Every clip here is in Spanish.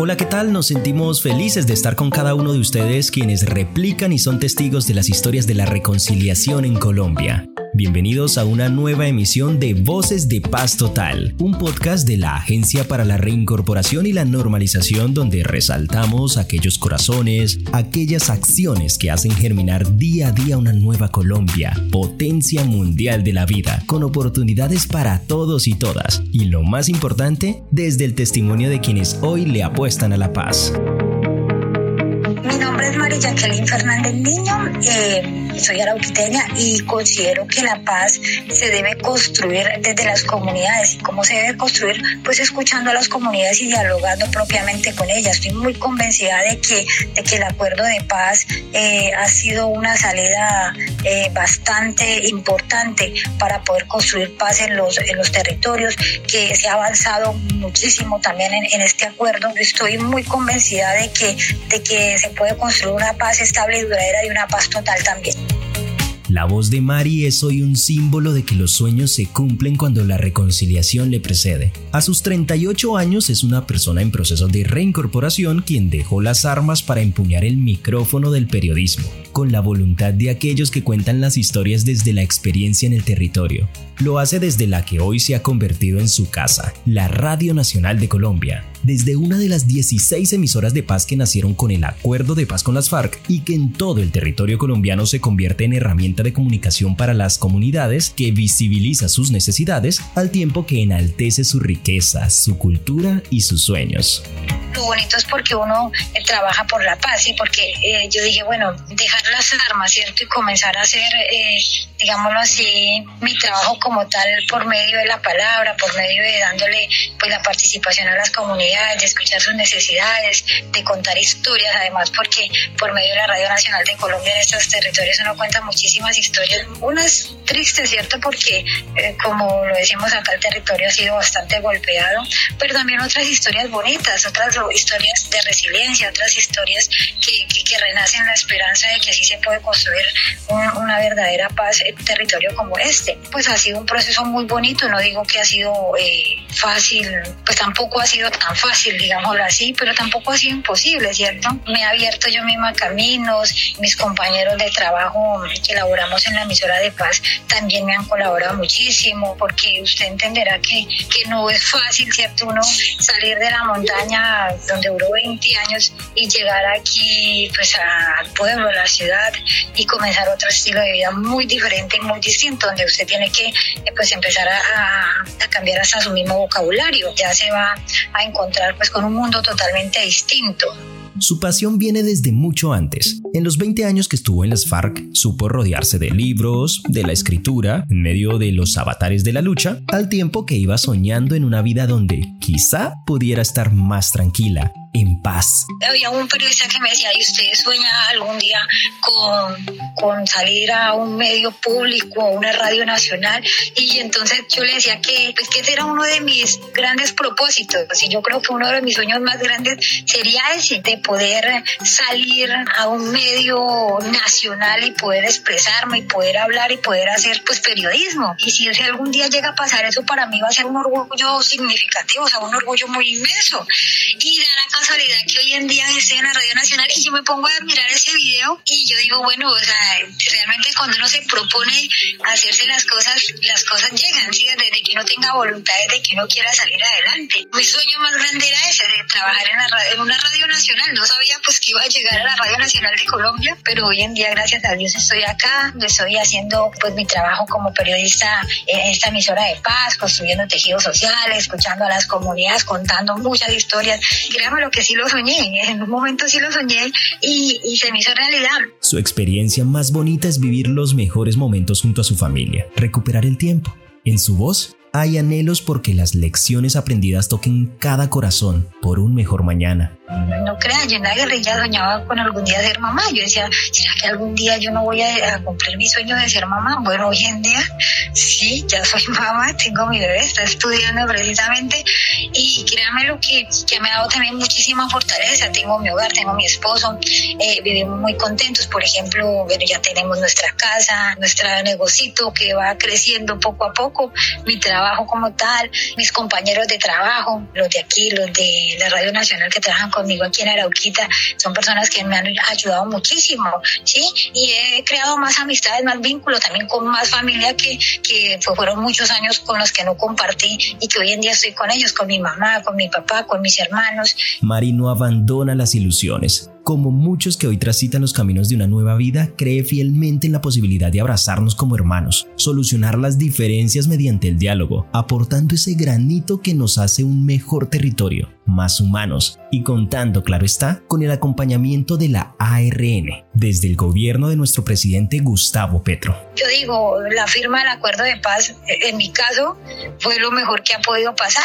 Hola, ¿qué tal? Nos sentimos felices de estar con cada uno de ustedes quienes replican y son testigos de las historias de la reconciliación en Colombia. Bienvenidos a una nueva emisión de Voces de Paz Total, un podcast de la Agencia para la Reincorporación y la Normalización donde resaltamos aquellos corazones, aquellas acciones que hacen germinar día a día una nueva Colombia, potencia mundial de la vida, con oportunidades para todos y todas, y lo más importante, desde el testimonio de quienes hoy le apuestan a la paz. María Jacqueline Fernández Niño. Eh soy arauquiteña y considero que la paz se debe construir desde las comunidades. ¿Y cómo se debe construir? Pues escuchando a las comunidades y dialogando propiamente con ellas. Estoy muy convencida de que, de que el acuerdo de paz eh, ha sido una salida eh, bastante importante para poder construir paz en los, en los territorios, que se ha avanzado muchísimo también en, en este acuerdo. Estoy muy convencida de que, de que se puede construir una paz estable y duradera y una paz total también. La voz de Mari es hoy un símbolo de que los sueños se cumplen cuando la reconciliación le precede. A sus 38 años es una persona en proceso de reincorporación quien dejó las armas para empuñar el micrófono del periodismo, con la voluntad de aquellos que cuentan las historias desde la experiencia en el territorio. Lo hace desde la que hoy se ha convertido en su casa, la Radio Nacional de Colombia, desde una de las 16 emisoras de paz que nacieron con el acuerdo de paz con las FARC y que en todo el territorio colombiano se convierte en herramienta de comunicación para las comunidades que visibiliza sus necesidades al tiempo que enaltece su riqueza, su cultura y sus sueños lo bonito es porque uno eh, trabaja por la paz y porque eh, yo dije, bueno, dejar las armas, ¿cierto? Y comenzar a hacer, eh, digámoslo así, mi trabajo como tal por medio de la palabra, por medio de dándole pues la participación a las comunidades, de escuchar sus necesidades, de contar historias, además porque por medio de la Radio Nacional de Colombia en estos territorios uno cuenta muchísimas historias, unas tristes, ¿cierto? Porque como lo decimos acá el territorio ha sido bastante golpeado, pero también otras historias bonitas, otras historias de resiliencia, otras historias que, que, renacen la esperanza de que así se puede construir verdadera paz en territorio como este. Pues ha sido un proceso muy bonito, no digo que ha sido eh, fácil, pues tampoco ha sido tan fácil, digámoslo así, pero tampoco ha sido imposible, ¿cierto? Me he abierto yo misma caminos, mis compañeros de trabajo que elaboramos en la emisora de paz también me han colaborado muchísimo, porque usted entenderá que, que no es fácil, ¿cierto? Uno salir de la montaña donde duró 20 años y llegar aquí pues al pueblo, a la ciudad y comenzar otro estilo de vida muy diferente y muy distinto, donde usted tiene que eh, pues empezar a, a, cambiar hasta su mismo vocabulario, ya se va a encontrar pues con un mundo totalmente distinto. Su pasión viene desde mucho antes. En los 20 años que estuvo en las FARC, supo rodearse de libros, de la escritura, en medio de los avatares de la lucha, al tiempo que iba soñando en una vida donde quizá pudiera estar más tranquila en paz. Había un periodista que me decía, ¿y usted sueña algún día con, con salir a un medio público, a una radio nacional? Y entonces yo le decía que, pues, que ese era uno de mis grandes propósitos. Y yo creo que uno de mis sueños más grandes sería ese, de poder salir a un medio nacional y poder expresarme y poder hablar y poder hacer pues periodismo. Y si algún día llega a pasar eso, para mí va a ser un orgullo significativo, o sea, un orgullo muy inmenso. Y da la casualidad que hoy en día estoy en la Radio Nacional y yo me pongo a mirar ese video y yo digo, bueno, o sea, realmente cuando uno se propone hacerse las cosas, las cosas llegan, ¿sí? Desde que uno tenga voluntad, desde que uno quiera salir adelante. Mi sueño más grande era ese, de trabajar en, la en una radio nacional. No sabía pues que iba a llegar a la Radio Nacional de Colombia, pero hoy en día, gracias a Dios, estoy acá, estoy haciendo pues mi trabajo como periodista en esta emisora de paz, construyendo tejidos sociales, escuchando a las comunidades, contando muchas historias. Créanme que sí lo soñé, en un momento sí lo soñé y, se me hizo realidad. Su experiencia más bonita es vivir los mejores momentos junto a su familia, recuperar el tiempo. En su voz hay anhelos porque las lecciones aprendidas toquen cada corazón por un mejor mañana. no crean, yo en la guerrilla soñaba con algún día ser mamá. Yo decía, ¿será que algún día yo no voy a, cumplir mi sueño de ser mamá? Bueno, hoy en día sí, ya soy mamá, tengo mi bebé, está estudiando precisamente y créanme lo que, que me ha dado también muchísima fortaleza. Tengo mi hogar, tengo mi esposo, eh, vivimos muy contentos. Por ejemplo, bueno, ya tenemos nuestra casa, nuestro negocito que va creciendo poco a poco, mi trabajo como tal, mis compañeros de trabajo, los de aquí, los de la Radio Nacional que trabajan conmigo aquí en Arauquita, son personas que me han ayudado muchísimo, ¿sí? Y he creado más amistades, más vínculos, también con más familia que, que fueron muchos años con los que no compartí y que hoy en día estoy con ellos, con mi mamá, con mi papá, con mis hermanos. Mari no abandona las ilusiones como muchos que hoy transitan los caminos de una nueva vida, cree fielmente en la posibilidad de abrazarnos como hermanos, solucionar las diferencias mediante el diálogo, aportando ese granito que nos hace un mejor territorio, más humanos y contando, claro está, con el acompañamiento de la ARN, desde el gobierno de nuestro presidente Gustavo Petro. Yo digo, la firma del acuerdo de paz, en mi caso, fue lo mejor que ha podido pasar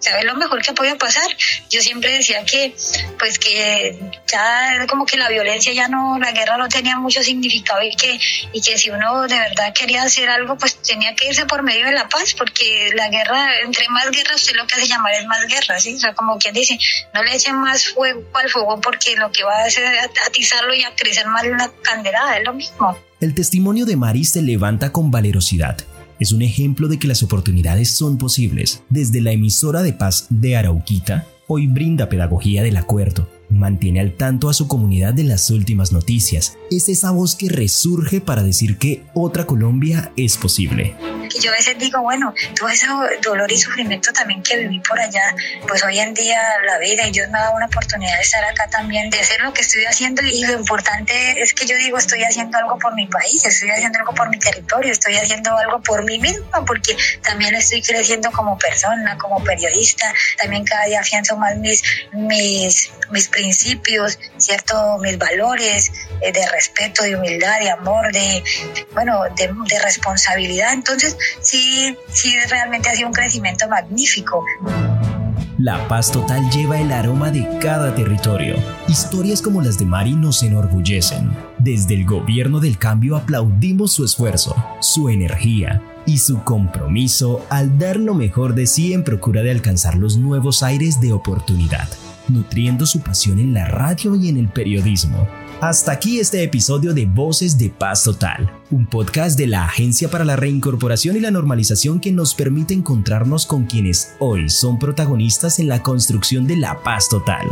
¿sabes lo mejor que podía pasar? Yo siempre decía que, pues que ya como que la violencia ya no, la guerra no tenía mucho significado y que, y que si uno de verdad quería hacer algo, pues tenía que irse por medio de la paz, porque la guerra, entre más guerra, usted lo que hace llamar es más guerra, ¿sí? O sea, como quien dice, no le echen más fuego al fuego porque lo que va a hacer es atizarlo y a crecer más una candelada, es lo mismo. El testimonio de Maris se levanta con valerosidad es un ejemplo de que las oportunidades son posibles. Desde la emisora de paz de Arauquita, hoy brinda pedagogía del acuerdo, mantiene al tanto a su comunidad de las últimas noticias. Es esa voz que resurge para decir que otra Colombia es posible. Yo a veces digo, bueno, todo ese dolor y sufrimiento también que viví por allá, pues hoy en día la vida y Dios me ha dado una oportunidad de estar acá también, de hacer lo que estoy haciendo. Y lo importante es que yo digo, estoy haciendo algo por mi país, estoy haciendo algo por mi territorio, estoy haciendo algo por mí misma, porque también estoy creciendo como persona, como periodista, también cada día afianzo más mis, mis, mis principios, ¿cierto? Mis valores eh, de respeto, de humildad, de amor, de, bueno, de, de responsabilidad. Entonces, sí, sí, realmente ha sido un crecimiento magnífico. La paz total lleva el aroma de cada territorio. Historias como las de Mari nos enorgullecen. Desde el gobierno del cambio aplaudimos su esfuerzo, su energía y su compromiso al dar lo mejor de sí en procura de alcanzar los nuevos aires de oportunidad, nutriendo su pasión en la radio y en el periodismo hasta aquí este episodio de Voces de Paz Total, un podcast de la Agencia para la Reincorporación y la Normalización que nos permite encontrarnos con quienes hoy son protagonistas en la construcción de la paz total.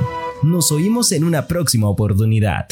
Nos oímos en una próxima oportunidad.